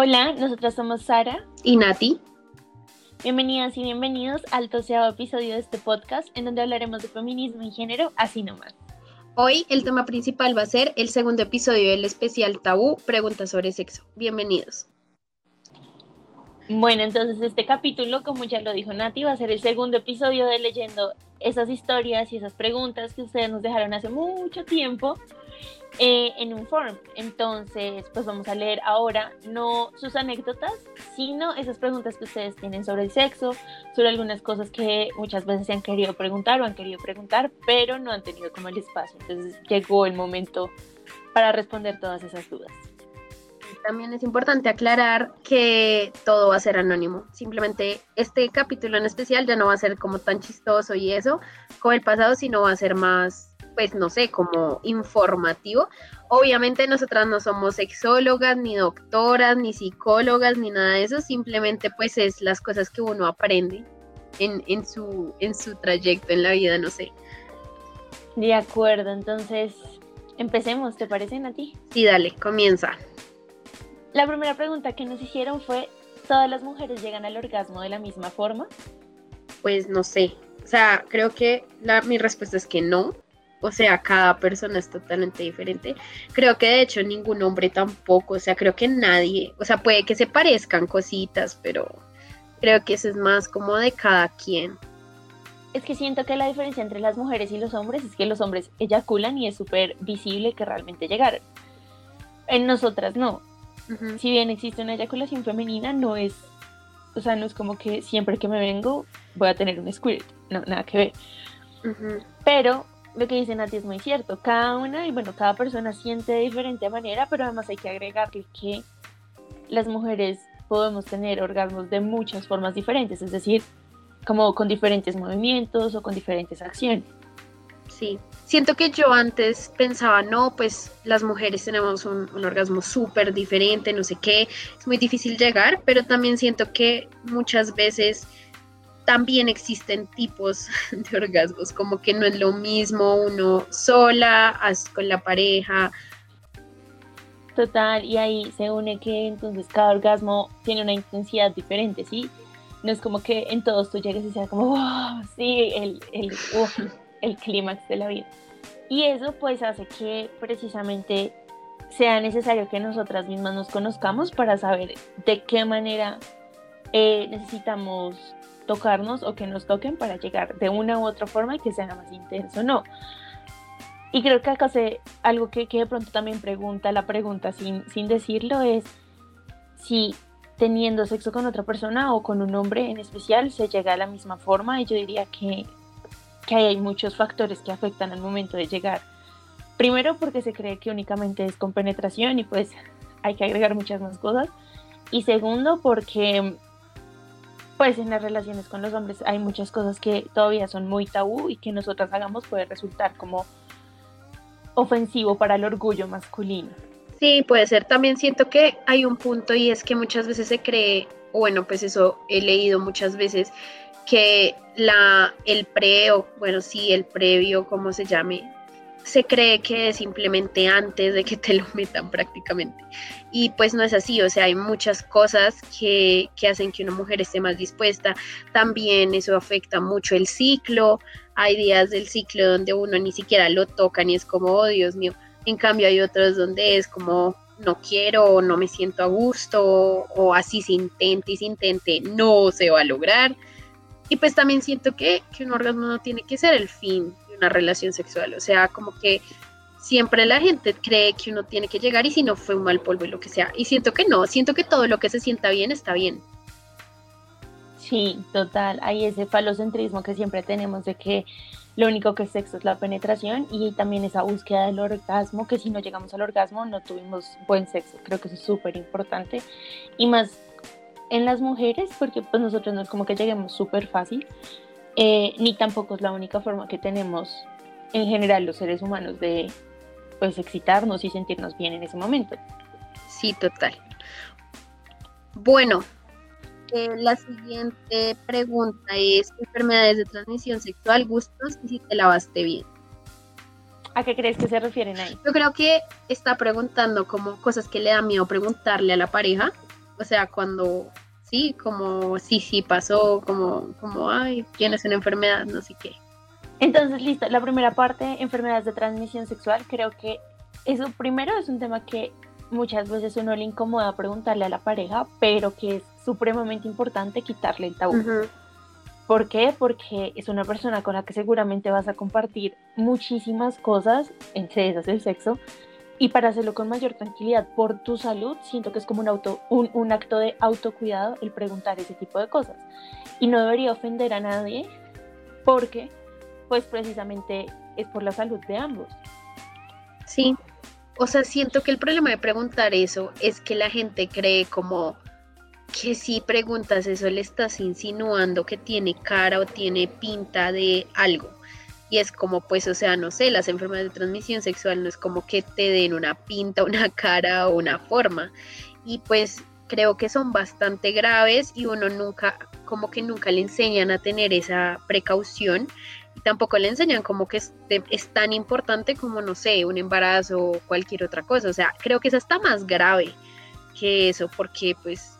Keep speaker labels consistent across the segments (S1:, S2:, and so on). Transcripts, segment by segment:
S1: Hola, nosotras somos Sara
S2: y Nati.
S1: Bienvenidas y bienvenidos al doceavo episodio de este podcast en donde hablaremos de feminismo y género así nomás.
S2: Hoy el tema principal va a ser el segundo episodio del especial Tabú, Preguntas sobre Sexo. Bienvenidos.
S1: Bueno, entonces este capítulo, como ya lo dijo Nati, va a ser el segundo episodio de leyendo esas historias y esas preguntas que ustedes nos dejaron hace mucho tiempo eh, en un forum. Entonces, pues vamos a leer ahora no sus anécdotas, sino esas preguntas que ustedes tienen sobre el sexo, sobre algunas cosas que muchas veces se han querido preguntar o han querido preguntar, pero no han tenido como el espacio. Entonces llegó el momento para responder todas esas dudas.
S2: También es importante aclarar que todo va a ser anónimo. Simplemente este capítulo en especial ya no va a ser como tan chistoso y eso como el pasado, sino va a ser más pues no sé, como informativo. Obviamente nosotras no somos sexólogas, ni doctoras, ni psicólogas, ni nada de eso, simplemente pues es las cosas que uno aprende en, su, en su trayecto en la vida, no sé.
S1: De acuerdo, entonces empecemos, ¿te parecen a ti?
S2: Sí, dale, comienza.
S1: La primera pregunta que nos hicieron fue, ¿todas las mujeres llegan al orgasmo de la misma forma?
S2: Pues no sé, o sea, creo que la, mi respuesta es que no, o sea, cada persona es totalmente diferente. Creo que de hecho ningún hombre tampoco, o sea, creo que nadie, o sea, puede que se parezcan cositas, pero creo que eso es más como de cada quien.
S1: Es que siento que la diferencia entre las mujeres y los hombres es que los hombres eyaculan y es súper visible que realmente llegaron. En nosotras no. Si bien existe una eyaculación femenina, no es, o sea, no es como que siempre que me vengo voy a tener un squirt, no, nada que ver. Pero lo que dice Nati es muy cierto. Cada una y bueno, cada persona siente de diferente manera, pero además hay que agregarle que las mujeres podemos tener orgasmos de muchas formas diferentes, es decir, como con diferentes movimientos o con diferentes acciones.
S2: Sí, siento que yo antes pensaba, no, pues las mujeres tenemos un, un orgasmo súper diferente, no sé qué, es muy difícil llegar, pero también siento que muchas veces también existen tipos de orgasmos, como que no es lo mismo uno sola, con la pareja.
S1: Total, y ahí se une que entonces cada orgasmo tiene una intensidad diferente, ¿sí? No es como que en todos tú llegues y sea como, sí, el, el, el clímax de la vida. Y eso pues hace que precisamente sea necesario que nosotras mismas nos conozcamos para saber de qué manera eh, necesitamos tocarnos o que nos toquen para llegar de una u otra forma y que sea más intenso, no. Y creo que acá sé algo que, que de pronto también pregunta la pregunta sin, sin decirlo es si teniendo sexo con otra persona o con un hombre en especial se llega a la misma forma y yo diría que, que hay muchos factores que afectan al momento de llegar. Primero porque se cree que únicamente es con penetración y pues hay que agregar muchas más cosas. Y segundo porque pues en las relaciones con los hombres hay muchas cosas que todavía son muy tabú y que nosotras hagamos puede resultar como ofensivo para el orgullo masculino.
S2: Sí, puede ser. También siento que hay un punto y es que muchas veces se cree, bueno, pues eso he leído muchas veces, que la, el pre o, bueno, sí, el previo, como se llame, se cree que es simplemente antes de que te lo metan prácticamente. Y pues no es así, o sea, hay muchas cosas que, que hacen que una mujer esté más dispuesta. También eso afecta mucho el ciclo. Hay días del ciclo donde uno ni siquiera lo toca ni es como, oh Dios mío. En cambio hay otros donde es como, no quiero no me siento a gusto o así se intente y se intente, no se va a lograr. Y pues también siento que, que un orgasmo no tiene que ser el fin una relación sexual. O sea, como que siempre la gente cree que uno tiene que llegar y si no fue un mal polvo y lo que sea. Y siento que no, siento que todo lo que se sienta bien está bien.
S1: Sí, total. Hay ese falocentrismo que siempre tenemos de que lo único que es sexo es la penetración y también esa búsqueda del orgasmo, que si no llegamos al orgasmo no tuvimos buen sexo. Creo que es súper importante. Y más en las mujeres, porque pues nosotros no es como que lleguemos súper fácil, eh, ni tampoco es la única forma que tenemos en general los seres humanos de pues excitarnos y sentirnos bien en ese momento.
S2: Sí, total. Bueno, eh, la siguiente pregunta es enfermedades de transmisión sexual, gustos y si te lavaste bien.
S1: ¿A qué crees que se refieren ahí?
S2: Yo creo que está preguntando como cosas que le da miedo preguntarle a la pareja O sea, cuando sí, como sí, sí pasó, como, como, ay, tienes una enfermedad, no sé qué.
S1: Entonces, listo, la primera parte, enfermedades de transmisión sexual, creo que eso primero es un tema que muchas veces uno le incomoda preguntarle a la pareja, pero que es supremamente importante quitarle el tabú. ¿Por qué? Porque es una persona con la que seguramente vas a compartir muchísimas cosas, entre esas el sexo, y para hacerlo con mayor tranquilidad por tu salud, siento que es como un, auto, un, acto de autocuidado el preguntar ese tipo de cosas. Y no debería ofender a nadie porque, pues precisamente es por la salud de ambos.
S2: Sí, o sea, siento que el problema de preguntar eso es que la gente cree como que si preguntas eso le estás insinuando que tiene cara o tiene pinta de algo. Y es como, pues, o sea, no sé, las enfermedades de transmisión sexual no es como que te den una pinta, una cara o una forma. Y pues creo que son bastante graves y uno nunca, como que nunca le enseñan a tener esa precaución y tampoco le enseñan como que es, es tan importante como, no sé, un embarazo o cualquier otra cosa. O sea, creo que es hasta más grave que eso porque pues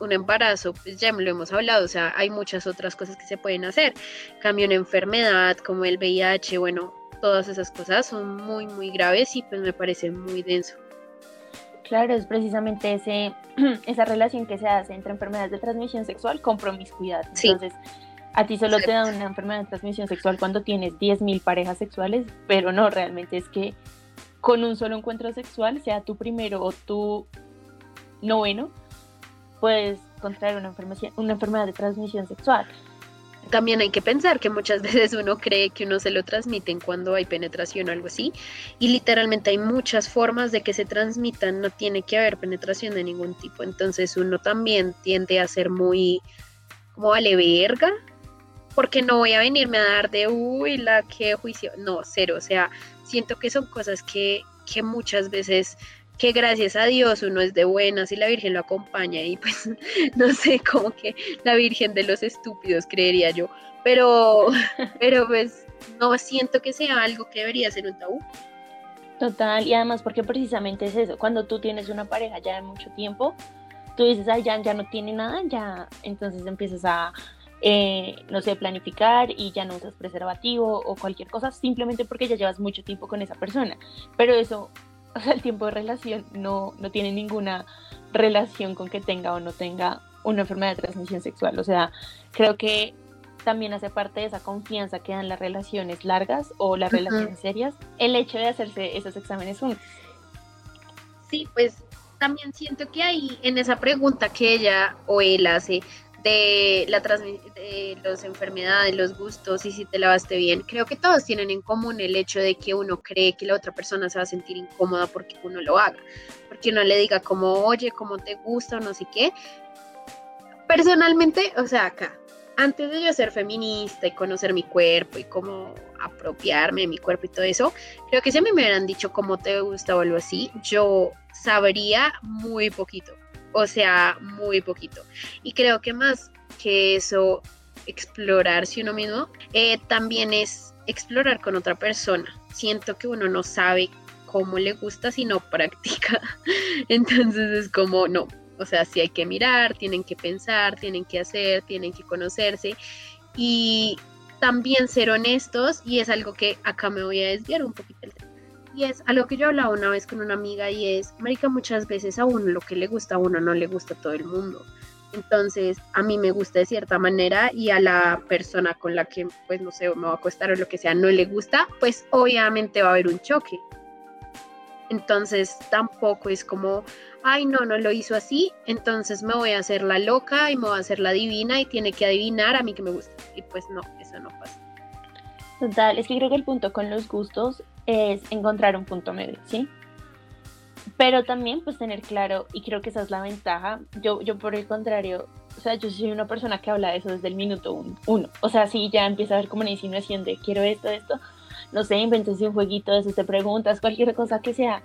S2: un embarazo, pues ya lo hemos hablado, o sea, hay muchas otras cosas que se pueden hacer. Cambio una enfermedad como el VIH, bueno, todas esas cosas son muy, muy graves y pues me parece muy denso.
S1: Claro, es precisamente ese, esa relación que se hace entre enfermedades de transmisión sexual con promiscuidad. Entonces, a ti solo te da una enfermedad de transmisión sexual cuando tienes 10.000 parejas sexuales, pero no, realmente es que con un solo encuentro sexual, sea tu primero o tu noveno, puedes contraer una enfermedad, una enfermedad de transmisión sexual.
S2: También hay que pensar que muchas veces uno cree que uno se lo transmiten cuando hay penetración o algo así, y literalmente hay muchas formas de que se transmitan, no tiene que haber penetración de ningún tipo, entonces uno también tiende a ser muy como vale verga, porque no voy a venirme a dar de uy, la que juicio, no, cero, o sea, siento que son cosas que, que muchas veces que gracias a Dios uno es de buenas y la Virgen lo acompaña y pues no sé, como que la Virgen de los estúpidos creería yo, pero, pero pues no siento que sea algo que debería ser un tabú.
S1: Total, y además porque precisamente es eso, cuando tú tienes una pareja ya de mucho tiempo, tú dices, ay, ya, ya no tiene nada, ya, entonces empiezas a, eh, no sé, planificar y ya no usas preservativo o cualquier cosa, simplemente porque ya llevas mucho tiempo con esa persona. Pero eso o sea, el tiempo de relación no, no tiene ninguna relación con que tenga o no tenga una enfermedad de transmisión sexual. O sea, creo que también hace parte de esa confianza que dan las relaciones largas o las relaciones serias, el hecho de hacerse esos exámenes juntos.
S2: Sí, pues también siento que ahí en esa pregunta que ella o él hace de la de las enfermedades, los gustos y si te lavaste bien. Creo que todos tienen en común el hecho de que uno cree que la otra persona se va a sentir incómoda porque uno lo haga, porque uno le diga como, oye, cómo te gusta o no sé qué. Personalmente, o sea, acá, antes de yo ser feminista y conocer mi cuerpo y cómo apropiarme de mi cuerpo y todo eso, creo que si a mí me hubieran dicho cómo te gusta o algo así, yo sabría muy poquito o sea, muy poquito. Y creo que más que eso, explorarse uno mismo, eh, también es explorar con otra persona. Siento que uno no sabe cómo le gusta si no practica. Entonces es como, no, o sea, si hay que mirar, tienen que pensar, tienen que hacer, tienen que conocerse y también ser honestos y es algo que acá me voy a desviar un poquito el tema y es algo que yo hablaba una vez con una amiga y es, Marica, muchas veces a uno lo que le gusta a uno no le gusta a todo el mundo. Entonces, a mí me gusta de cierta manera y a la persona con la que, pues, no sé, me va a acostar o lo que sea, no le gusta, pues obviamente va a haber un choque. Entonces, tampoco es como, ay, no, no lo hizo así, entonces me voy a hacer la loca y me voy a hacer la divina y tiene que adivinar a mí que me gusta. Y pues no, eso no pasa.
S1: Total, es que creo que el punto con los gustos es encontrar un punto medio, ¿sí? Pero también pues tener claro, y creo que esa es la ventaja, yo, yo por el contrario, o sea, yo soy una persona que habla de eso desde el minuto uno, o sea, si ya empieza a ver como una insinuación de quiero esto, esto, no sé, invéntense un jueguito eso, te preguntas, cualquier cosa que sea,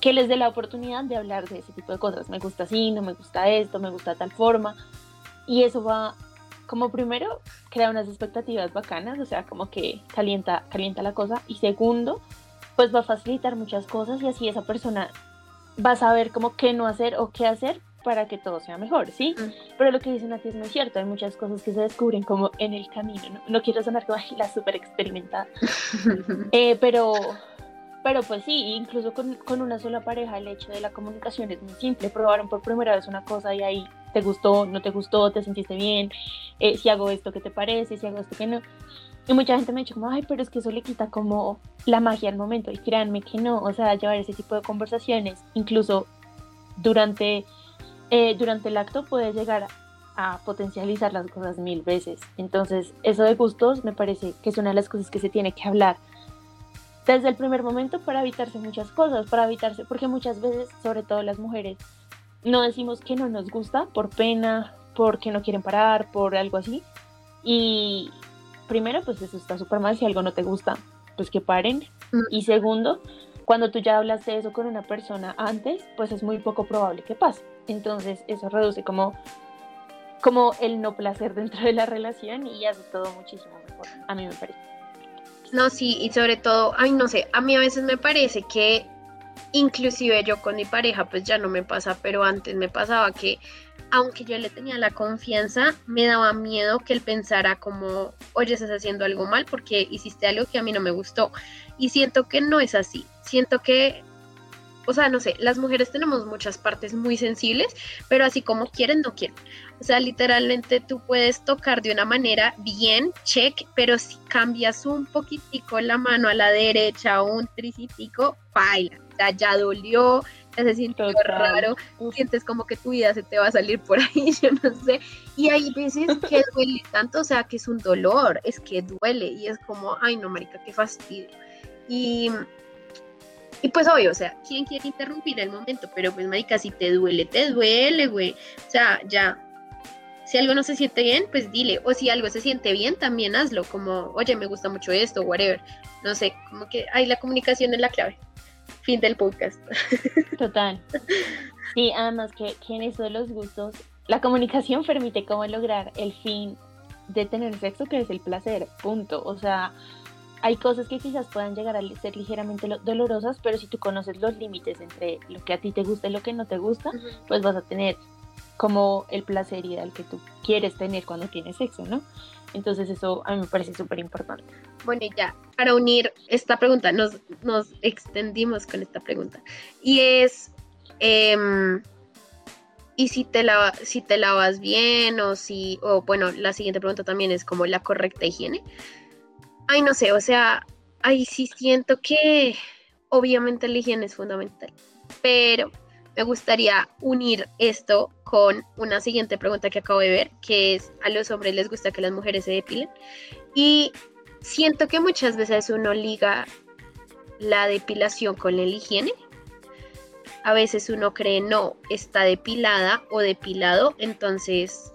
S1: que les dé la oportunidad de hablar de ese tipo de cosas, me gusta así, no me gusta esto, me gusta tal forma, y eso va como primero, crea unas expectativas bacanas, o sea, como que calienta, calienta la cosa. Y segundo, pues va a facilitar muchas cosas y así esa persona va a saber como qué no hacer o qué hacer para que todo sea mejor, ¿sí?
S2: Mm.
S1: Pero lo que dicen aquí es muy cierto, hay muchas cosas que se descubren como en el camino, ¿no? No quiero sonar como "Ay, la súper experimentada, eh, pero, pero pues sí, incluso con, con una sola pareja el hecho de la comunicación es muy simple, probaron por primera vez una cosa y ahí te gustó, no te gustó, te sentiste bien, eh, si hago esto, ¿qué te parece? Si hago esto, ¿qué no? Y mucha gente me ha dicho como, ay, pero es que eso le quita como la magia al momento. Y créanme que no, o sea, llevar ese tipo de conversaciones, incluso durante, eh, durante el acto, puede llegar a potencializar las cosas mil veces. Entonces, eso de gustos me parece que es una de las cosas que se tiene que hablar desde el primer momento para evitarse muchas cosas, para evitarse, porque muchas veces, sobre todo las mujeres, no decimos que no nos gusta por pena, porque no quieren parar, por algo así. Y primero, pues eso está súper mal, si algo no te gusta, pues que paren. Y segundo, cuando tú ya hablas de eso con una persona antes, pues es muy poco probable que pase. Entonces eso reduce como, como el no placer dentro de la relación y hace todo muchísimo mejor, a mí me parece.
S2: No, sí, y sobre todo, ay, no sé, a mí a veces me parece que inclusive yo con mi pareja, pues ya no me pasa, pero antes me pasaba que aunque yo le tenía la confianza, me daba miedo que él pensara como, oye, estás haciendo algo mal porque hiciste algo que a mí no me gustó. Y siento que no es así. Siento que, o sea, no sé, las mujeres tenemos muchas partes muy sensibles, pero así como quieren, no quieren. O sea, literalmente tú puedes tocar de una manera bien, check, pero si cambias un poquitico la mano a la derecha o un tricitico, baila. Ya dolió, ya se sintió
S1: Total.
S2: raro,
S1: Uf,
S2: sientes como que tu vida se te va a salir por ahí, yo no sé. Y hay veces que duele tanto, o sea, que es un dolor, es que duele y es como, ay no, marica, qué fastidio. Y, y pues obvio, o sea, ¿quién quiere interrumpir el momento? Pero pues, marica, si te duele, te duele, güey. O sea, ya. Si algo no se siente bien, pues dile. O si algo se siente bien, también hazlo. Como, oye, me gusta mucho esto, whatever. No sé, como que ahí la comunicación es la clave. Fin del podcast.
S1: Total. Sí, además que, que en eso de los gustos, la comunicación permite cómo lograr el fin de tener sexo, que es el placer, punto. O sea, hay cosas que quizás puedan llegar a ser ligeramente lo- dolorosas, pero si tú conoces los límites entre lo que a ti te gusta y lo que no te gusta, pues vas a tener como el placer ideal que tú quieres tener cuando tienes sexo, ¿no? Entonces eso a mí me parece súper importante.
S2: Bueno, y ya, para unir esta pregunta, nos, nos extendimos con esta pregunta. Y es, em, ¿y si te, lava- si te lavas bien o si, o bueno, la siguiente pregunta también es como la correcta higiene? Ay, no sé, o sea, ahí sí siento que obviamente la higiene es fundamental, pero me gustaría unir esto con una siguiente pregunta que acabo de ver, que es, ¿a los hombres les gusta que las mujeres se depilen? Y siento que muchas veces uno liga la depilación con la higiene. A veces uno cree, no, está depilada o depilado, entonces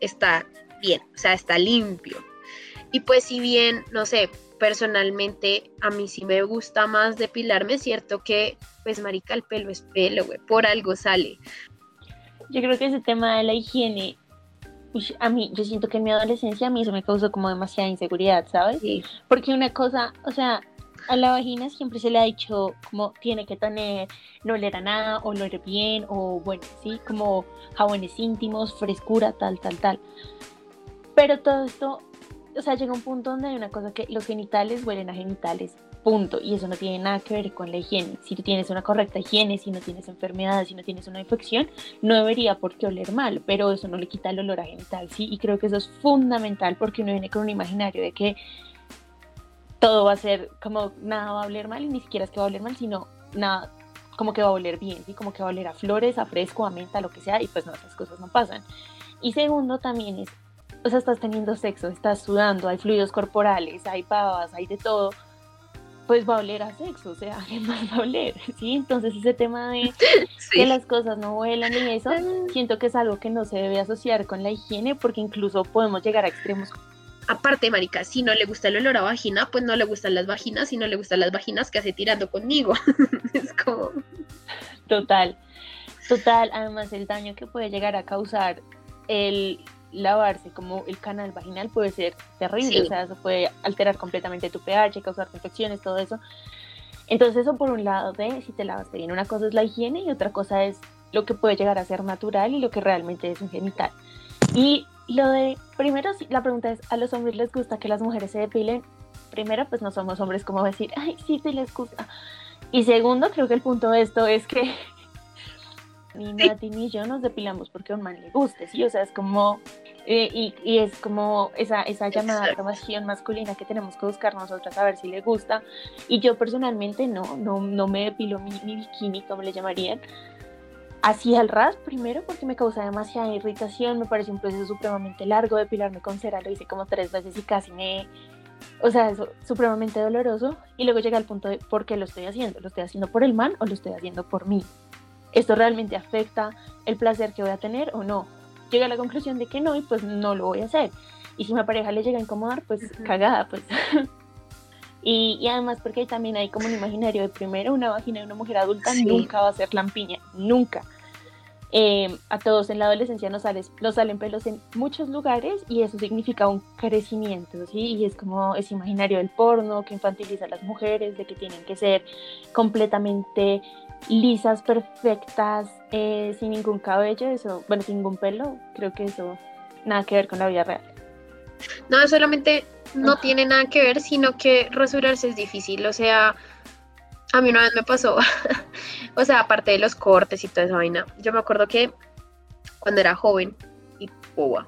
S2: está bien, o sea, está limpio. Y pues si bien, no sé, personalmente a mí sí me gusta más depilarme, es cierto que, pues marica, el pelo es pelo, güey, por algo sale.
S1: Yo creo que ese tema de la higiene, a mí, yo siento que en mi adolescencia a mí eso me causó como demasiada inseguridad, ¿sabes?
S2: Sí,
S1: Porque una cosa, o sea, a la vagina siempre se le ha dicho como tiene que tener, no oler a nada, oler bien, o bueno, sí, como jabones íntimos, frescura, tal, tal, tal. Pero todo esto, o sea, llega un punto donde hay una cosa que los genitales huelen a genitales, punto. Y eso no tiene nada que ver con la higiene. Si tú tienes una correcta higiene, si no tienes enfermedades, si no tienes una infección, no debería por qué oler mal, pero eso no le quita el olor a genital, ¿sí? Y creo que eso es fundamental porque uno viene con un imaginario de que todo va a ser como nada va a oler mal y ni siquiera es que va a oler mal, sino nada como que va a oler bien, ¿sí? Como que va a oler a flores, a fresco, a menta, lo que sea, y pues no, esas cosas no pasan. Y segundo también es, o sea, estás teniendo sexo, estás sudando, hay fluidos corporales, hay pavas, hay de todo, pues va a oler a sexo, o sea, ¿qué más va a oler? ¿Sí? Entonces ese tema de
S2: sí.
S1: que las cosas no vuelan y eso, siento que es algo que no se debe asociar con la higiene porque incluso podemos llegar a extremos
S2: Aparte, marica, si no le gusta el olor a vagina, pues no le gustan las vaginas, si no le gustan las vaginas, que hace tirando conmigo? es como,
S1: Total, total. Además, el daño que puede llegar a causar el lavarse como el canal vaginal puede ser terrible.
S2: Sí.
S1: O sea, eso puede alterar completamente tu pH, causarte infecciones, todo eso. Entonces, eso por un lado de si te lavaste bien. Una cosa es la higiene y otra cosa es lo que puede llegar a ser natural y lo que realmente es un genital. Y lo de, primero, la pregunta es, ¿a los hombres les gusta que las mujeres se depilen? Primero, pues no somos hombres como decir, ay, sí, sí les gusta. Y segundo, creo que el punto de esto es que ni Nati ni yo nos depilamos porque a un man le guste, ¿sí? O sea, es como, eh, y, y, es como esa, esa llamada aprobación masculina que tenemos que buscar nosotras a ver si le gusta. Y yo personalmente no, no, no me depilo mi, mi bikini, como le llamarían. Así al ras, primero porque me causa demasiada irritación, me parece un proceso supremamente largo, depilarme con cera, lo hice como tres veces y casi me, o sea, es supremamente doloroso. Y luego llega el punto de por qué lo estoy haciendo. ¿Lo estoy haciendo por el man o lo estoy haciendo por mí? ¿Esto realmente afecta el placer que voy a tener o no? Llega a la conclusión de que no y pues no lo voy a hacer. Y si mi pareja le llega a incomodar, pues cagada, pues. y, y, además porque también hay como un imaginario de primero una vagina de una mujer adulta nunca va a ser lampiña, nunca. Eh, a todos en la adolescencia nos, nos, salen pelos en muchos lugares y eso significa un crecimiento, ¿sí? Y es como ese imaginario del porno que infantiliza a las mujeres, de que tienen que ser completamente lisas, perfectas, eh, sin ningún cabello, eso, bueno, sin ningún pelo, creo que eso nada que ver con la vida real.
S2: No, solamente no tiene nada que ver, sino que rasurarse es difícil, o sea, a mí una vez me pasó, o sea, aparte de los cortes y toda esa vaina, yo me acuerdo que cuando era joven y boba,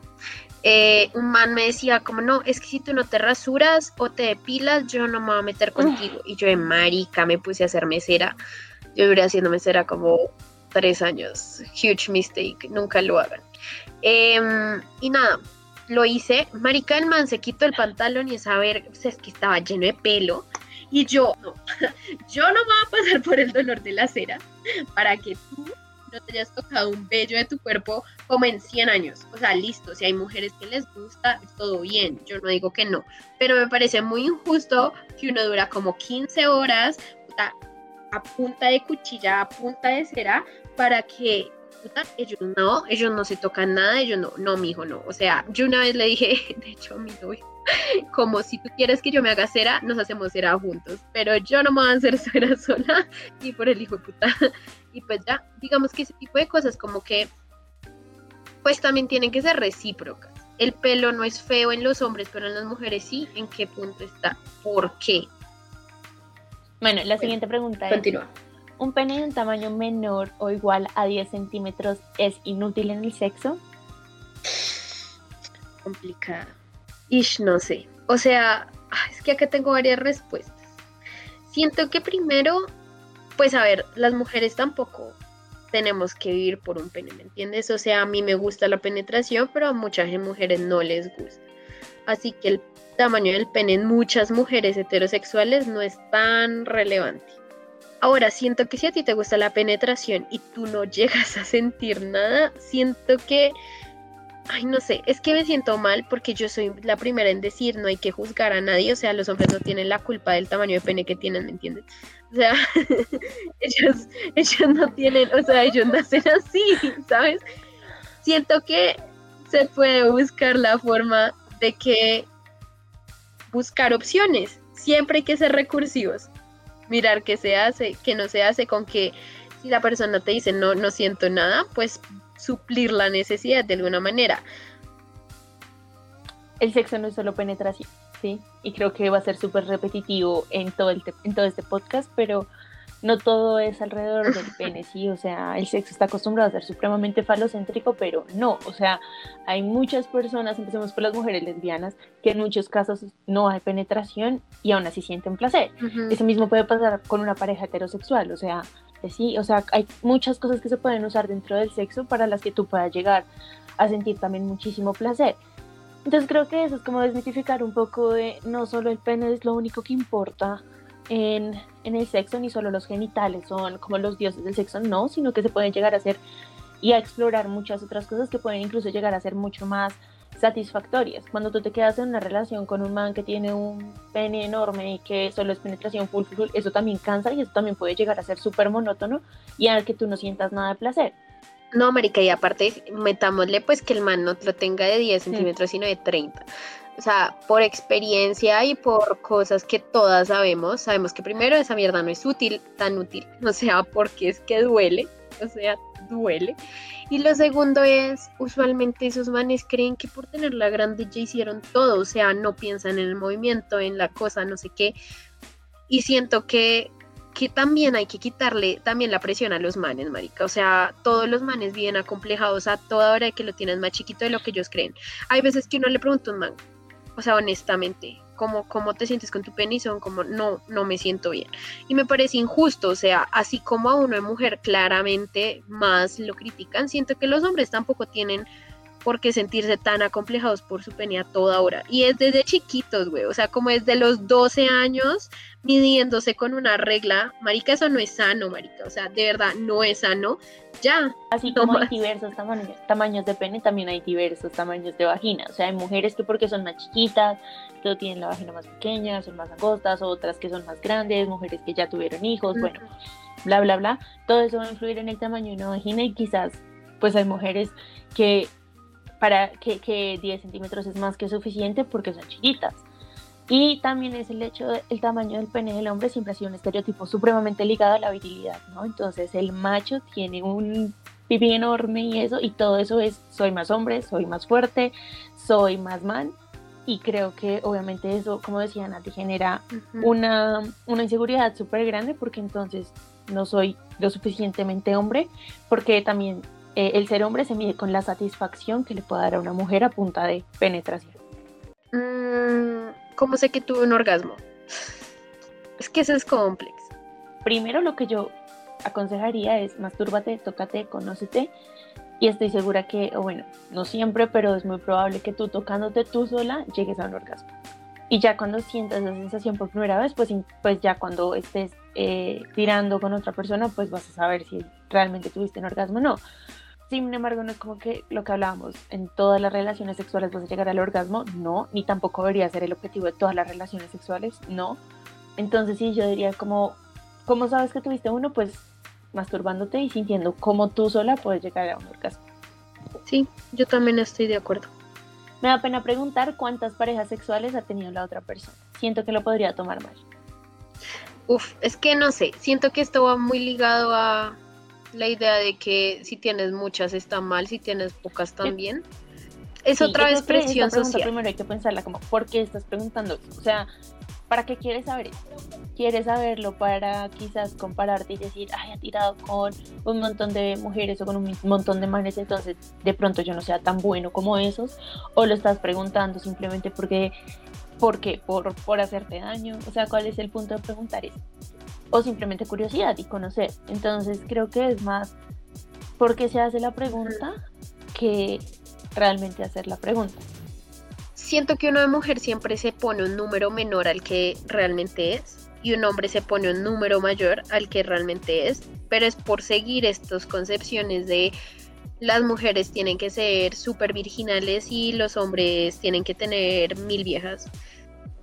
S2: eh, un man me decía como, no, es que si tú no te rasuras o te depilas, yo no me voy a meter contigo. Y yo de marica me puse a hacer mesera. Yo duré haciendo mesera como tres años. Huge mistake, nunca lo hagan. Em, y nada, lo hice. Marica, el man se quitó el pantalón y es a ver, es que estaba lleno de pelo. Y yo, no, yo no voy a pasar por el dolor de la cera para que tú no te hayas tocado un vello de tu cuerpo como en 100 años. O sea, listo, si hay mujeres que les gusta, todo bien, yo no digo que no, pero me parece muy injusto que uno dura como 15 horas a punta de cuchilla, a punta de cera, para que ellos no, ellos no se tocan nada, ellos no, no, mijo, no. O sea, yo una vez le dije, de hecho, a mi novio, como si tú quieres que yo me haga cera, nos hacemos cera juntos, pero yo no me voy a hacer cera sola y por el hijo de puta. Y pues ya, digamos que ese tipo de cosas como que, pues también tienen que ser recíprocas. El pelo no es feo en los hombres, pero en las mujeres sí. ¿En qué punto está? ¿Por qué?
S1: Bueno, la siguiente pregunta
S2: continúa. es:
S1: ¿Un pene de un tamaño menor o igual a 10 centímetros es inútil en el sexo?
S2: Complicada. Ish, no sé. O sea, es que acá tengo varias respuestas. Siento que primero, pues a ver, las mujeres tampoco tenemos que vivir por un pene, ¿me entiendes? O sea, a mí me gusta la penetración, pero a muchas mujeres no les gusta. Así que el tamaño del pene en muchas mujeres heterosexuales no es tan relevante. Ahora, siento que si a ti te gusta la penetración y tú no llegas a sentir nada, siento que ay, no sé, es que me siento mal porque yo soy la primera en decir no hay que juzgar a nadie, o sea, los hombres no tienen la culpa del tamaño de pene que tienen, ¿me entiendes? O sea, ellos, ellos no tienen, o sea, ellos nacen así, ¿sabes? Siento que se puede buscar la forma de que buscar opciones, siempre hay que ser recursivos, mirar qué se hace, qué no se hace, con que si la persona te dice no, no siento nada, pues suplir la necesidad de alguna manera.
S1: El sexo no es solo penetración, ¿sí? Y creo que va a ser súper repetitivo en todo, el en todo este podcast, pero no todo es alrededor del pene, sí, o sea, el sexo está acostumbrado a ser supremamente falocéntrico, pero no, o sea, hay muchas personas, empecemos por las mujeres lesbianas, que en muchos casos no hay penetración y aún así sienten placer. Eso mismo puede pasar con una pareja heterosexual, o sea, sí, o sea, hay muchas cosas que se pueden usar dentro del sexo para las que tú puedas llegar a sentir también muchísimo placer. Entonces creo que eso es como desmitificar un poco de no solo el pene es lo único que importa en, en el sexo, ni solo los genitales son como los dioses del sexo, no, sino que se pueden llegar a hacer y a explorar muchas otras cosas que pueden incluso llegar a ser mucho más satisfactorias. Cuando tú te quedas en una relación con un man que tiene un pene enorme y que solo es penetración full, full, eso también cansa y eso también puede llegar a ser súper monótono y al que tú no sientas nada de placer.
S2: No, Marica, y aparte metámosle pues que el man no lo tenga de 10 centímetros, sino de 30. O sea, por experiencia y por cosas que todas sabemos, sabemos que primero esa mierda no es útil, tan útil, o sea, porque es que duele, o sea, duele. Y lo segundo es, usualmente esos manes creen que por tener la grande ya hicieron todo, o sea, no piensan en el movimiento, en la cosa, no sé qué. Y siento que, que también hay que quitarle también la presión a los manes, marica. O sea, todos los manes vienen acomplejados a toda hora de que lo tienen más chiquito de lo que ellos creen. Hay veces que uno le pregunta a un man, o sea, honestamente, cómo, te sientes con tu pene son como, no, no me siento bien. Y me parece injusto, o sea, así como a de mujer claramente más lo critican, siento que los hombres tampoco tienen por qué sentirse tan acomplejados por su pene a toda hora. Y es desde chiquitos, güey, o sea, como desde los 12 años midiéndose con una regla, marica, eso no es sano, marica, o sea, de verdad no es sano. Ya.
S1: Así como hay diversos tamaños, tamaños de pene, también hay diversos tamaños de vagina. O sea, hay mujeres que porque son más chiquitas, que tienen la vagina más pequeña, son más angostas, otras que son más grandes, mujeres que ya tuvieron hijos, bueno, bla, bla, bla. Todo eso va a influir en el tamaño de una vagina y quizás, pues hay mujeres que para que, que 10 centímetros es más que suficiente porque son chiquitas. Y también es el hecho del tamaño del pene del hombre siempre ha sido un estereotipo supremamente ligado a la virilidad, ¿no? Entonces el macho tiene un pipí enorme y eso, y todo eso es soy más hombre, soy más fuerte, soy más man. Y creo que obviamente eso, como decía Nati, genera una, una inseguridad súper grande porque entonces no soy lo suficientemente hombre, porque también eh, el ser hombre se mide con la satisfacción que le puede dar a una mujer a punta de penetración.
S2: Mm, ¿Cómo sé que tuve un orgasmo? Es que eso es complejo.
S1: Primero lo que yo aconsejaría es mastúrbate, tócate, conócete y estoy segura que, o bueno, no siempre, pero es muy probable que tú tocándote tú sola llegues a un orgasmo. Y ya cuando sientas esa sensación por primera vez, pues, pues ya cuando estés eh, tirando con otra persona, pues vas a saber si realmente tuviste un orgasmo o no. Sin embargo, no es como que lo que hablábamos, en todas las relaciones sexuales vas a llegar al orgasmo, no, ni tampoco debería ser el objetivo de todas las relaciones sexuales, no. Entonces sí, yo diría como, ¿cómo sabes que tuviste uno? Pues masturbándote y sintiendo cómo tú sola puedes llegar a un orgasmo.
S2: Sí, yo también estoy de acuerdo.
S1: Me da pena preguntar cuántas parejas sexuales ha tenido la otra persona. Siento que lo podría tomar mal.
S2: Uf, es que no sé, siento que esto va muy ligado a la idea de que si tienes muchas está mal, si tienes pocas también. Es otra vez presión social.
S1: Primero hay que pensarla como, ¿por qué estás preguntando? O sea, ¿para qué quieres saber esto? ¿Quieres saberlo para quizás compararte y decir, ay, ha tirado con un montón de mujeres o con un montón de manes, entonces de pronto yo no sea tan bueno como esos? ¿O lo estás preguntando simplemente porque, porque por, por hacerte daño? O sea, ¿cuál es el punto de preguntar eso? O simplemente curiosidad y conocer. Entonces creo que es más porque se hace la pregunta que realmente hacer la pregunta.
S2: Siento que de mujer siempre se pone un número menor al que realmente es y un hombre se pone un número mayor al que realmente es, pero es por seguir estas concepciones de las mujeres tienen que ser súper virginales y los hombres tienen que tener mil viejas.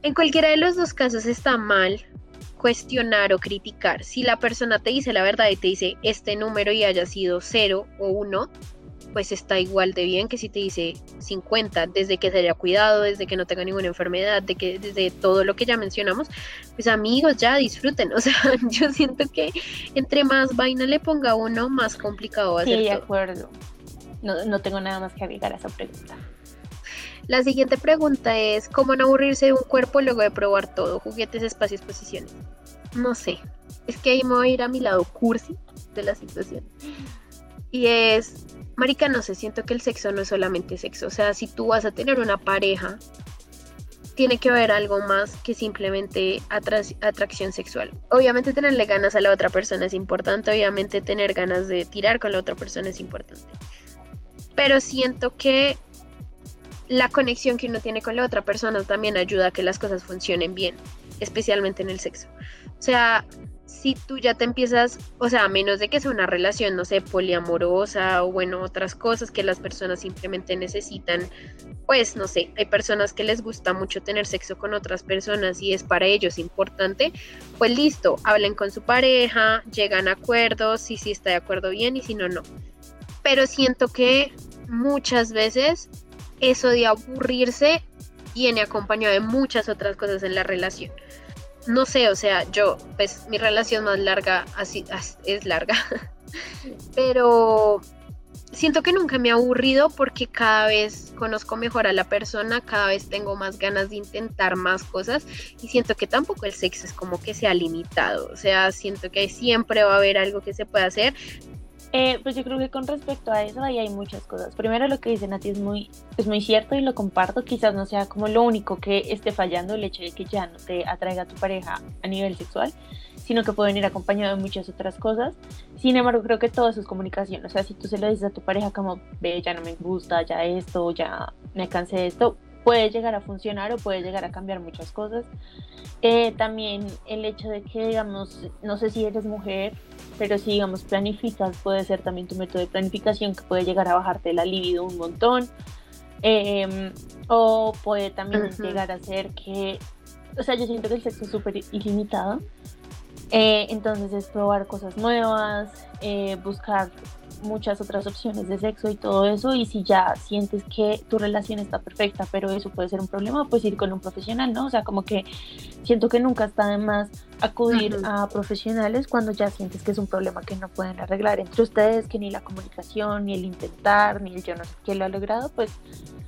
S2: En cualquiera de los dos casos está mal, cuestionar o criticar. Si la persona te dice la verdad y te dice este número y haya sido 0 o 1, pues está igual de bien que si te dice 50, desde que se haya cuidado, desde que no tenga ninguna enfermedad, de que desde todo lo que ya mencionamos, pues amigos, ya disfruten. O sea, yo siento que entre más vaina le ponga uno, más complicado va a ser.
S1: Sí, de acuerdo. No, no tengo nada más que agregar a esa pregunta.
S2: La siguiente pregunta es, ¿cómo no aburrirse de un cuerpo luego de probar todo? Juguetes, espacios, posiciones. No sé. Es que ahí me voy a ir a mi lado cursi de la situación. Y es, Marica, no sé, siento que el sexo no es solamente sexo. O sea, si tú vas a tener una pareja, tiene que haber algo más que simplemente atracción sexual. Obviamente tenerle ganas a la otra persona es importante, obviamente tener ganas de tirar con la otra persona es importante. Pero siento que la conexión que uno tiene con la otra persona también ayuda a que las cosas funcionen bien, especialmente en el sexo. O sea, si tú ya te empiezas, o sea, a menos de que sea una relación, no sé, poliamorosa o bueno, otras cosas que las personas simplemente necesitan, pues no sé, hay personas que les gusta mucho tener sexo con otras personas y es para ellos importante, pues listo, hablen con su pareja, llegan a acuerdos, si sí está de acuerdo bien y si no, no. Pero siento que muchas veces eso de aburrirse viene acompañado de muchas otras cosas en la relación. No sé, o sea, yo, pues mi relación más larga así es larga. Pero siento que nunca me ha aburrido porque cada vez conozco mejor a la persona, cada vez tengo más ganas de intentar más cosas y siento que tampoco el sexo es como que sea limitado, o sea, siento que siempre va a haber algo que se pueda hacer.
S1: Eh, pues yo creo que con respecto a eso ahí hay muchas cosas. Primero lo que dice Nati es muy, es muy cierto y lo comparto, quizás no sea como lo único que esté fallando el hecho de que ya no te atraiga a tu pareja a nivel sexual, sino que pueden ir acompañado de muchas otras cosas. Sin embargo, creo que todo eso es comunicación. O sea, si tú se lo dices a tu pareja como, ve, ya no me gusta, ya esto, ya me cansé de esto, puede llegar a funcionar o puede llegar a cambiar muchas cosas. Eh, también el hecho de que, digamos, no sé si eres mujer, pero si, digamos, planificas, puede ser también tu método de planificación que puede llegar a bajarte la libido un montón. Em, o puede también llegar a ser que, o sea, yo siento que el sexo es súper ilimitado eh, entonces es probar cosas nuevas, eh, buscar muchas otras opciones de sexo y todo eso. Y si ya sientes que tu relación está perfecta, pero eso puede ser un problema, pues ir con un profesional, ¿no? O sea, como que siento que nunca está de más acudir a profesionales cuando ya sientes que es un problema que no pueden arreglar entre ustedes, que ni la comunicación, ni el intentar, ni el yo no sé qué lo ha logrado, pues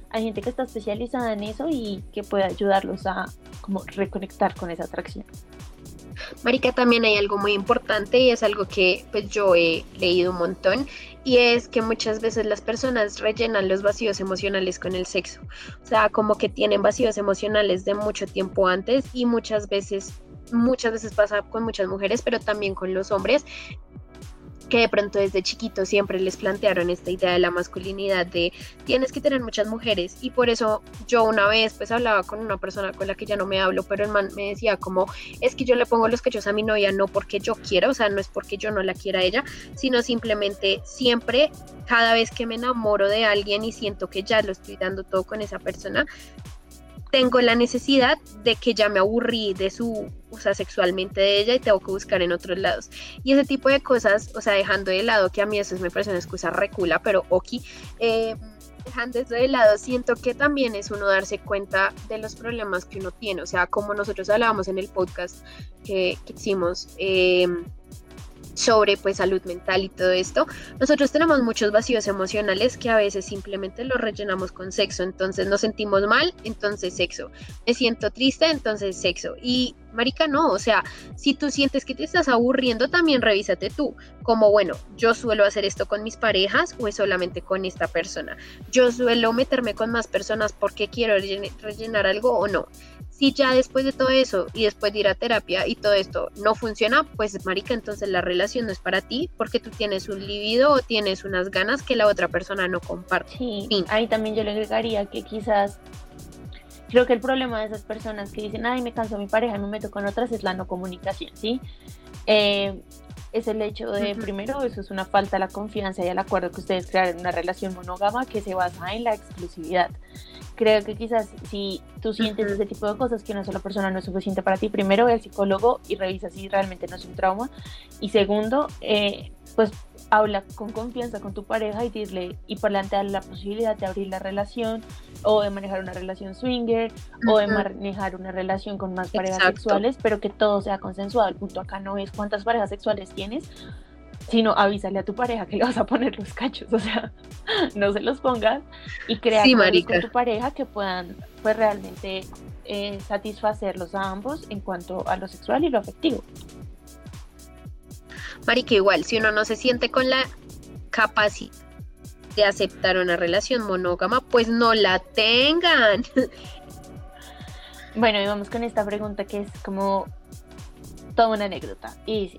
S1: hay gente que está especializada en eso y que puede ayudarlos a como reconectar con esa atracción.
S2: Marica, también hay algo muy importante y es algo que pues yo he leído un montón y es que muchas veces las personas rellenan los vacíos emocionales con el sexo. O sea, como que tienen vacíos emocionales de mucho tiempo antes y muchas veces muchas veces pasa con muchas mujeres, pero también con los hombres, que de pronto desde chiquito siempre les plantearon esta idea de la masculinidad de tienes que tener muchas mujeres. Y por eso yo una vez pues hablaba con una persona con la que ya no me hablo pero el man me decía como es que yo le pongo los cachos a mi novia no porque yo quiera o sea no es porque yo no la quiera a ella sino simplemente siempre cada vez que me enamoro de alguien y siento que ya lo estoy dando todo con esa persona tengo la necesidad de que ya me aburrí de su, o sea, sexualmente de ella y tengo que buscar en otros lados. Y ese tipo de cosas, o sea, dejando de lado que a mí eso me parece una excusa recula, pero ok, eh, dejando eso de lado, siento que también es uno darse cuenta de los problemas que uno tiene, o sea, como nosotros hablábamos en el podcast que, hicimos. Eh, sobre pues salud mental y todo esto, nosotros tenemos muchos vacíos emocionales que a veces simplemente los rellenamos con sexo, entonces nos sentimos mal, entonces sexo, me siento triste, entonces sexo. Y marica no, o sea, si tú sientes que te estás aburriendo, también revísate tú, como bueno, yo suelo hacer esto con mis parejas o es solamente con esta persona, yo suelo meterme con más personas porque quiero rellenar algo o no. Si ya después de todo eso y después de ir a terapia y todo esto no funciona, pues marica, entonces la relación no es para ti porque tú tienes un libido o tienes unas ganas que la otra persona no comparte.
S1: Sí, ahí también yo le agregaría que quizás creo que el problema de esas personas que dicen, ay, me canso mi pareja y me meto con otras es la no comunicación, ¿sí? Eh, es el hecho de, primero, eso es una falta de la confianza y el acuerdo que ustedes crearon una relación monógama que se basa en la exclusividad. Creo que quizás si tú sientes ese tipo de cosas que una sola persona no es suficiente para ti, primero ve al psicólogo y revisa si realmente no es un trauma. Y segundo, eh, pues habla con confianza con tu pareja y dile y plantearle la posibilidad de abrir la relación o de manejar una relación swinger o de manejar una relación con más parejas sexuales, pero que todo sea consensuado. El punto acá no es cuántas parejas sexuales tienes, sino avísale a tu pareja que le vas a poner los cachos, o sea, no se los pongas y crea con tu pareja que puedan pues realmente eh, satisfacerlos a ambos en cuanto a lo sexual y lo afectivo.
S2: Marica, igual, si uno no se siente con la capacidad de aceptar una relación monógama, pues no la tengan.
S1: Bueno, y vamos con esta pregunta que es como toda una anécdota. Y dice,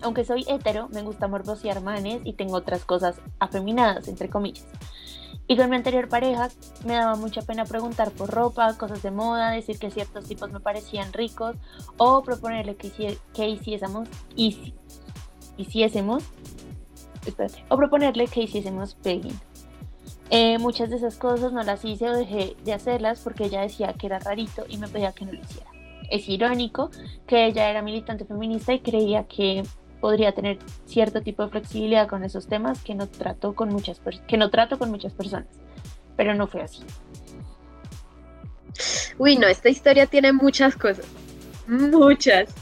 S1: aunque soy hetero, me gusta morbosear manes y tengo otras cosas afeminadas, entre comillas. Y con mi anterior pareja me daba mucha pena preguntar por ropa, cosas de moda, decir que ciertos tipos me parecían ricos o proponerle que, que hiciésemos, y, hiciésemos, espérate, o proponerle que hiciésemos pegging. Eh, muchas de esas cosas no las hice o dejé de hacerlas porque ella decía que era rarito y me pedía que no lo hiciera. Es irónico que ella era militante feminista y creía que podría tener cierto tipo de flexibilidad con esos temas que no trato con muchas, que no trato con muchas personas, pero no fue así.
S2: Uy, no, esta historia tiene muchas cosas, muchas,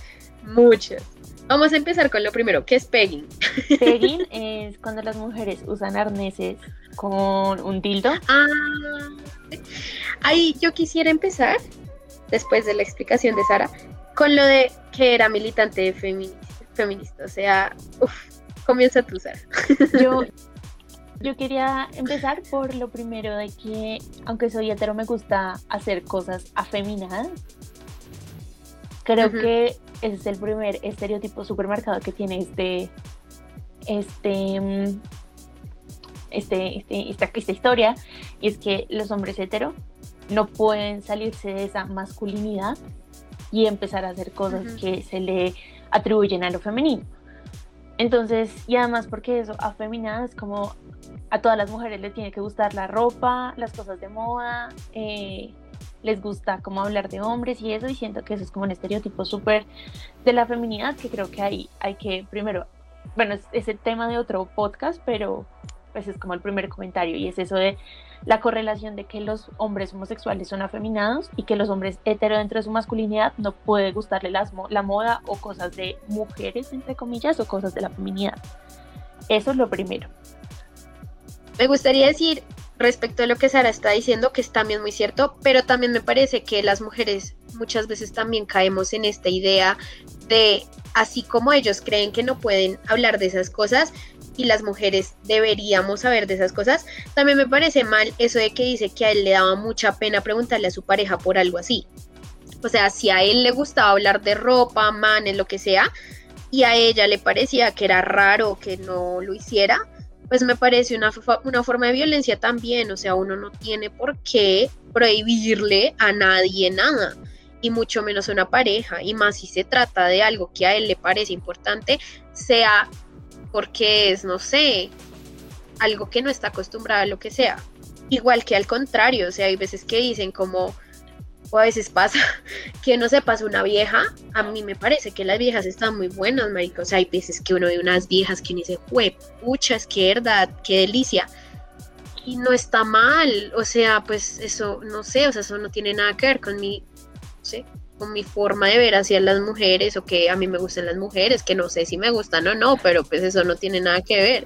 S2: muchas. Vamos a empezar con lo primero, ¿qué es pegging?
S1: Pegging es cuando las mujeres usan arneses con un dildo.
S2: Ah, ahí yo quisiera empezar, después de la explicación de Sara, con lo de que era militante feminista. O sea, uff, comienza tú, Sara.
S1: Yo, yo quería empezar por lo primero de que, aunque soy hetero, me gusta hacer cosas afeminadas. Creo que ese es el primer estereotipo supermercado que tiene este, este, mm, este, este, esta, esta historia, y es que los hombres hetero no pueden salirse de esa masculinidad y empezar a hacer cosas que se le atribuyen a lo femenino. Entonces, y además porque eso, afeminada es como a todas las mujeres les tiene que gustar la ropa, las cosas de moda, eh, les gusta como hablar de hombres y eso, y siento que eso es como un estereotipo súper de la feminidad que creo que hay, hay que primero, bueno, es, el tema de otro podcast, pero pues es como el primer comentario y es eso de la correlación de que los hombres homosexuales son afeminados y que los hombres hetero dentro de su masculinidad no puede gustarle las, la moda o cosas de mujeres, entre comillas, o cosas de la feminidad. Eso es lo primero.
S2: Me gustaría decir respecto a lo que Sara está diciendo, que es también muy cierto, pero también me parece que las mujeres muchas veces también caemos en esta idea de, así como ellos creen que no pueden hablar de esas cosas, y las mujeres deberíamos saber de esas cosas, también me parece mal eso de que dice que a él le daba mucha pena preguntarle a su pareja por algo así. O sea, si a él le gustaba hablar de ropa, manes, lo que sea, y a ella le parecía que era raro que no lo hiciera, pues me parece una, una forma de violencia también. O sea, uno no tiene por qué prohibirle a nadie nada y mucho menos a una pareja, y más si se trata de algo que a él le parece importante, sea porque es, no sé, algo que no está acostumbrado a lo que sea. Igual que al contrario, o sea, hay veces que dicen como, o a veces pasa que no se pasa una vieja, a mí me parece que las viejas están muy buenas, marico, o sea, hay veces que uno ve unas viejas que uno dice, jue, pucha, es qué delicia, y no está mal, o sea, pues eso, no sé, o sea, eso no tiene nada que ver con mi, con mi forma de ver hacia las mujeres o que a mí me gustan las mujeres, que no sé si me gustan o no, pero pues eso no tiene nada que ver.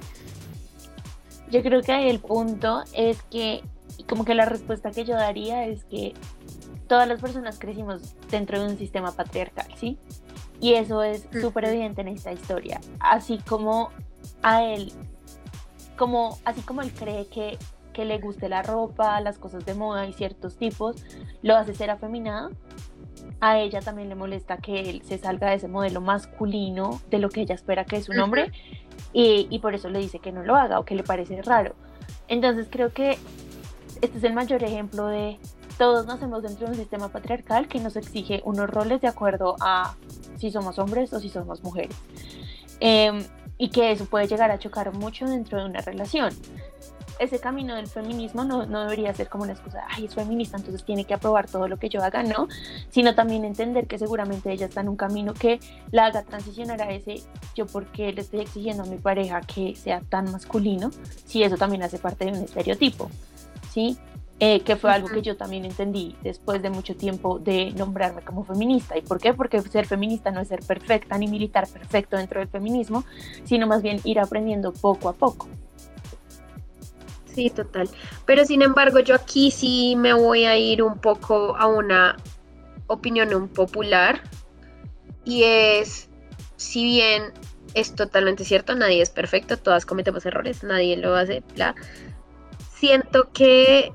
S1: Yo creo que el punto es que, como que la respuesta que yo daría es que todas las personas crecimos dentro de un sistema patriarcal, ¿sí? Y eso es súper evidente en esta historia. Así como a él, como, así como él cree que, que le guste la ropa, las cosas de moda y ciertos tipos, lo hace ser afeminado, a ella también le molesta que él se salga de ese modelo masculino de lo que ella espera que es un hombre y, por eso le dice que no lo haga o que le parece raro. Entonces creo que este es el mayor ejemplo de todos nacemos dentro de un sistema patriarcal que nos exige unos roles de acuerdo a si somos hombres o si somos mujeres. Em, y que eso puede llegar a chocar mucho dentro de una relación ese camino del feminismo no, no, debería ser como una excusa, ay, es feminista, entonces tiene que aprobar todo lo que yo haga, no, sino también entender que seguramente ella está en un camino que la haga transicionar a ese, yo porque le estoy exigiendo a mi pareja que sea tan masculino, si eso también hace parte de un estereotipo, ¿sí? Eh, que fue algo que yo también entendí después de mucho tiempo de nombrarme como feminista. ¿Y por qué? Porque ser feminista no es ser perfecta ni militar perfecto dentro del feminismo, sino más bien ir aprendiendo poco a poco.
S2: Sí, total. Pero sin embargo, yo aquí sí me voy a ir un poco a una opinión popular. Y es, si bien es totalmente cierto, nadie es perfecto, todas cometemos errores, nadie lo hace, bla. Siento que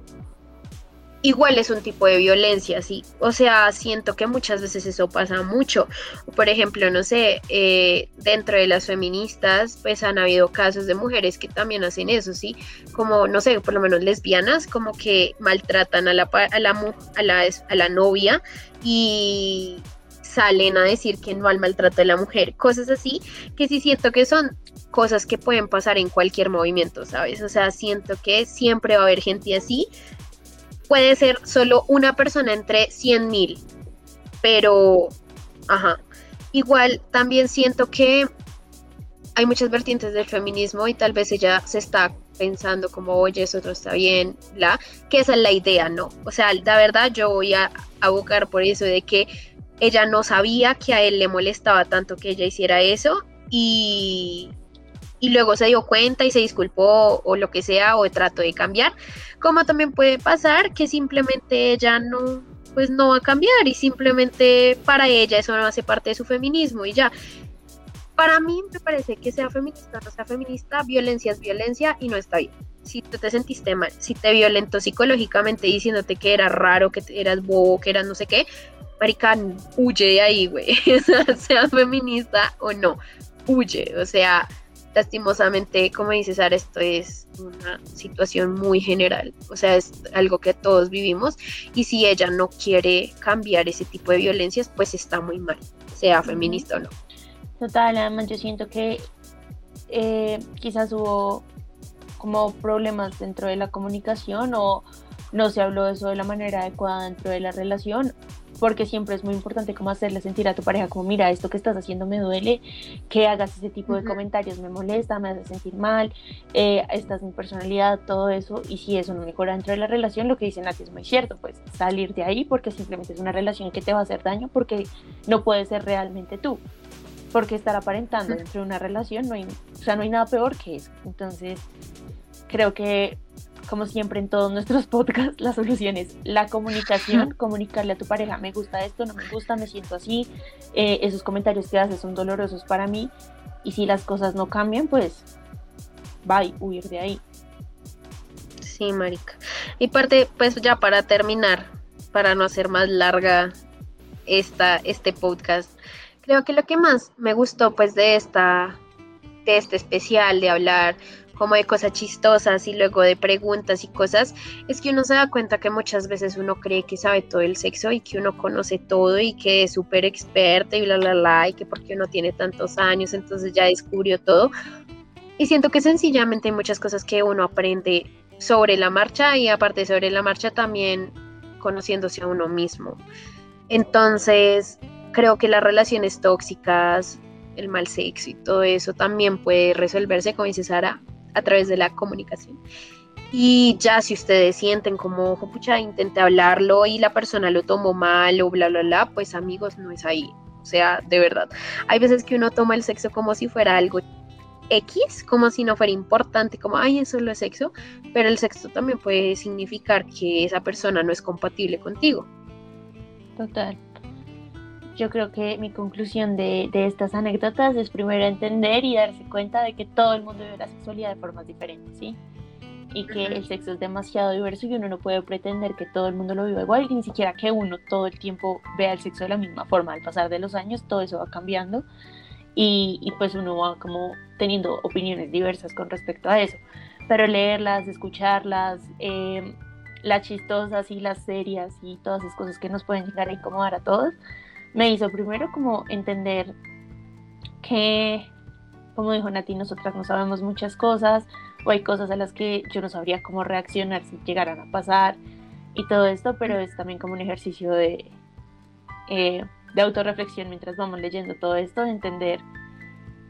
S2: igual es un tipo de violencia, sí. O sea, siento que muchas veces eso pasa mucho. Por ejemplo, no sé, eh, dentro de las feministas, pues han habido casos de mujeres que también hacen eso, sí. Como, no sé, por lo menos lesbianas, como que maltratan a la, a la, a la, a la novia y salen a decir que no al maltrato de la mujer, cosas así, que sí siento que son cosas que pueden pasar en cualquier movimiento, ¿sabes? O sea, siento que siempre va a haber gente así, puede ser solo una persona entre 100 mil, pero, ajá, igual también siento que hay muchas vertientes del feminismo y tal vez ella se está pensando como, oye, eso otro está bien, la, que esa es la idea, ¿no? O sea, la verdad yo voy a abocar por eso de que ella no sabía que a él le molestaba tanto que ella hiciera eso y, y luego se dio cuenta y se disculpó o lo que sea o trató de cambiar, como también puede pasar que simplemente ella no pues no va a cambiar y simplemente para ella eso no hace parte de su feminismo y ya. Para mí me parece que sea feminista o no sea feminista, violencia es violencia y no está bien. Si tú te sentiste mal, si te violentó psicológicamente diciéndote que era raro, que eras bobo, que eras no sé qué, marica, huye de ahí, güey. sea feminista o no, huye. O sea, lastimosamente, como dices, Sara, esto es una situación muy general, o sea, es algo que todos vivimos. Y si ella no quiere cambiar ese tipo de violencias, pues está muy mal, sea feminista o no.
S1: Total, además yo siento que eh, quizás hubo como problemas dentro de la comunicación o no se habló de eso de la manera adecuada dentro de la relación porque siempre es muy importante como hacerle sentir a tu pareja como mira esto que estás haciendo me duele que hagas ese tipo de comentarios me molesta me hace sentir mal eh, esta es mi personalidad todo eso y si eso no mejora dentro de la relación lo que dicen aquí es muy cierto pues salir de ahí porque simplemente es una relación que te va a hacer daño porque no puede ser realmente tú porque estar aparentando dentro de una relación no hay o sea no hay nada peor que eso. Entonces creo que como siempre en todos nuestros podcasts, la solución es la comunicación, comunicarle a tu pareja, me gusta esto, no me gusta, me siento así, eh, esos comentarios que haces son dolorosos para mí y si las cosas no cambian, pues bye, huir de ahí.
S2: Sí, marica. Y parte, pues ya para terminar, para no hacer más larga esta, este podcast, creo que lo que más me gustó pues de esta, de este especial, de hablar como de cosas chistosas y luego de preguntas y cosas, es que uno se da cuenta que muchas veces uno cree que sabe todo el sexo y que uno conoce todo y que es súper experta y bla, bla, bla, y que porque uno tiene tantos años, entonces ya descubrió todo. Y siento que sencillamente hay muchas cosas que uno aprende sobre la marcha y aparte sobre la marcha también conociéndose a uno mismo. Entonces, creo que las relaciones tóxicas, el mal sexo y todo eso también puede resolverse, como dice Sara, a través de la comunicación. Y ya si ustedes sienten como, pucha, intenté hablarlo y la persona lo tomó mal o bla, bla, bla, pues amigos, no es ahí. O sea, de verdad. Hay veces que uno toma el sexo como si fuera algo X, como si no fuera importante, como, ay, eso es sexo, pero el sexo también puede significar que esa persona no es compatible contigo.
S1: Total yo creo que mi conclusión de, estas anécdotas es primero entender y darse cuenta de que todo el mundo vive la sexualidad de formas diferentes, ¿sí? Y que el sexo es demasiado diverso y uno no puede pretender que todo el mundo lo viva igual y ni siquiera que uno todo el tiempo vea el sexo de la misma forma. Al pasar de los años todo eso va cambiando y, pues uno va como teniendo opiniones diversas con respecto a eso. Pero leerlas, escucharlas, eh, las chistosas y las serias y todas esas cosas que nos pueden llegar a incomodar a todos, me hizo primero como entender que, como dijo Nati, nosotras no sabemos muchas cosas o hay cosas a las que yo no sabría cómo reaccionar si llegaran a pasar y todo esto, pero es también como un ejercicio de, eh, de autorreflexión mientras vamos leyendo todo esto, de entender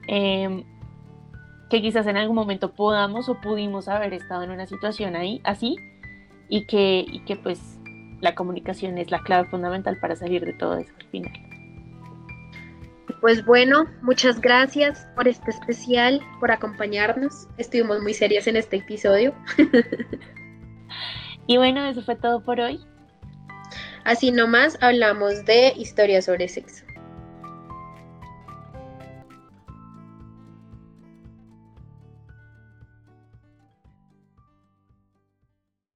S1: em, que quizás en algún momento podamos o pudimos haber estado en una situación ahí así y que, y que pues la comunicación es la clave fundamental para salir de todo eso al final.
S2: Pues bueno, muchas gracias por este especial, por acompañarnos. Estuvimos muy serias en este episodio.
S1: y bueno, eso fue todo por hoy.
S2: Así nomás hablamos de historias sobre sexo.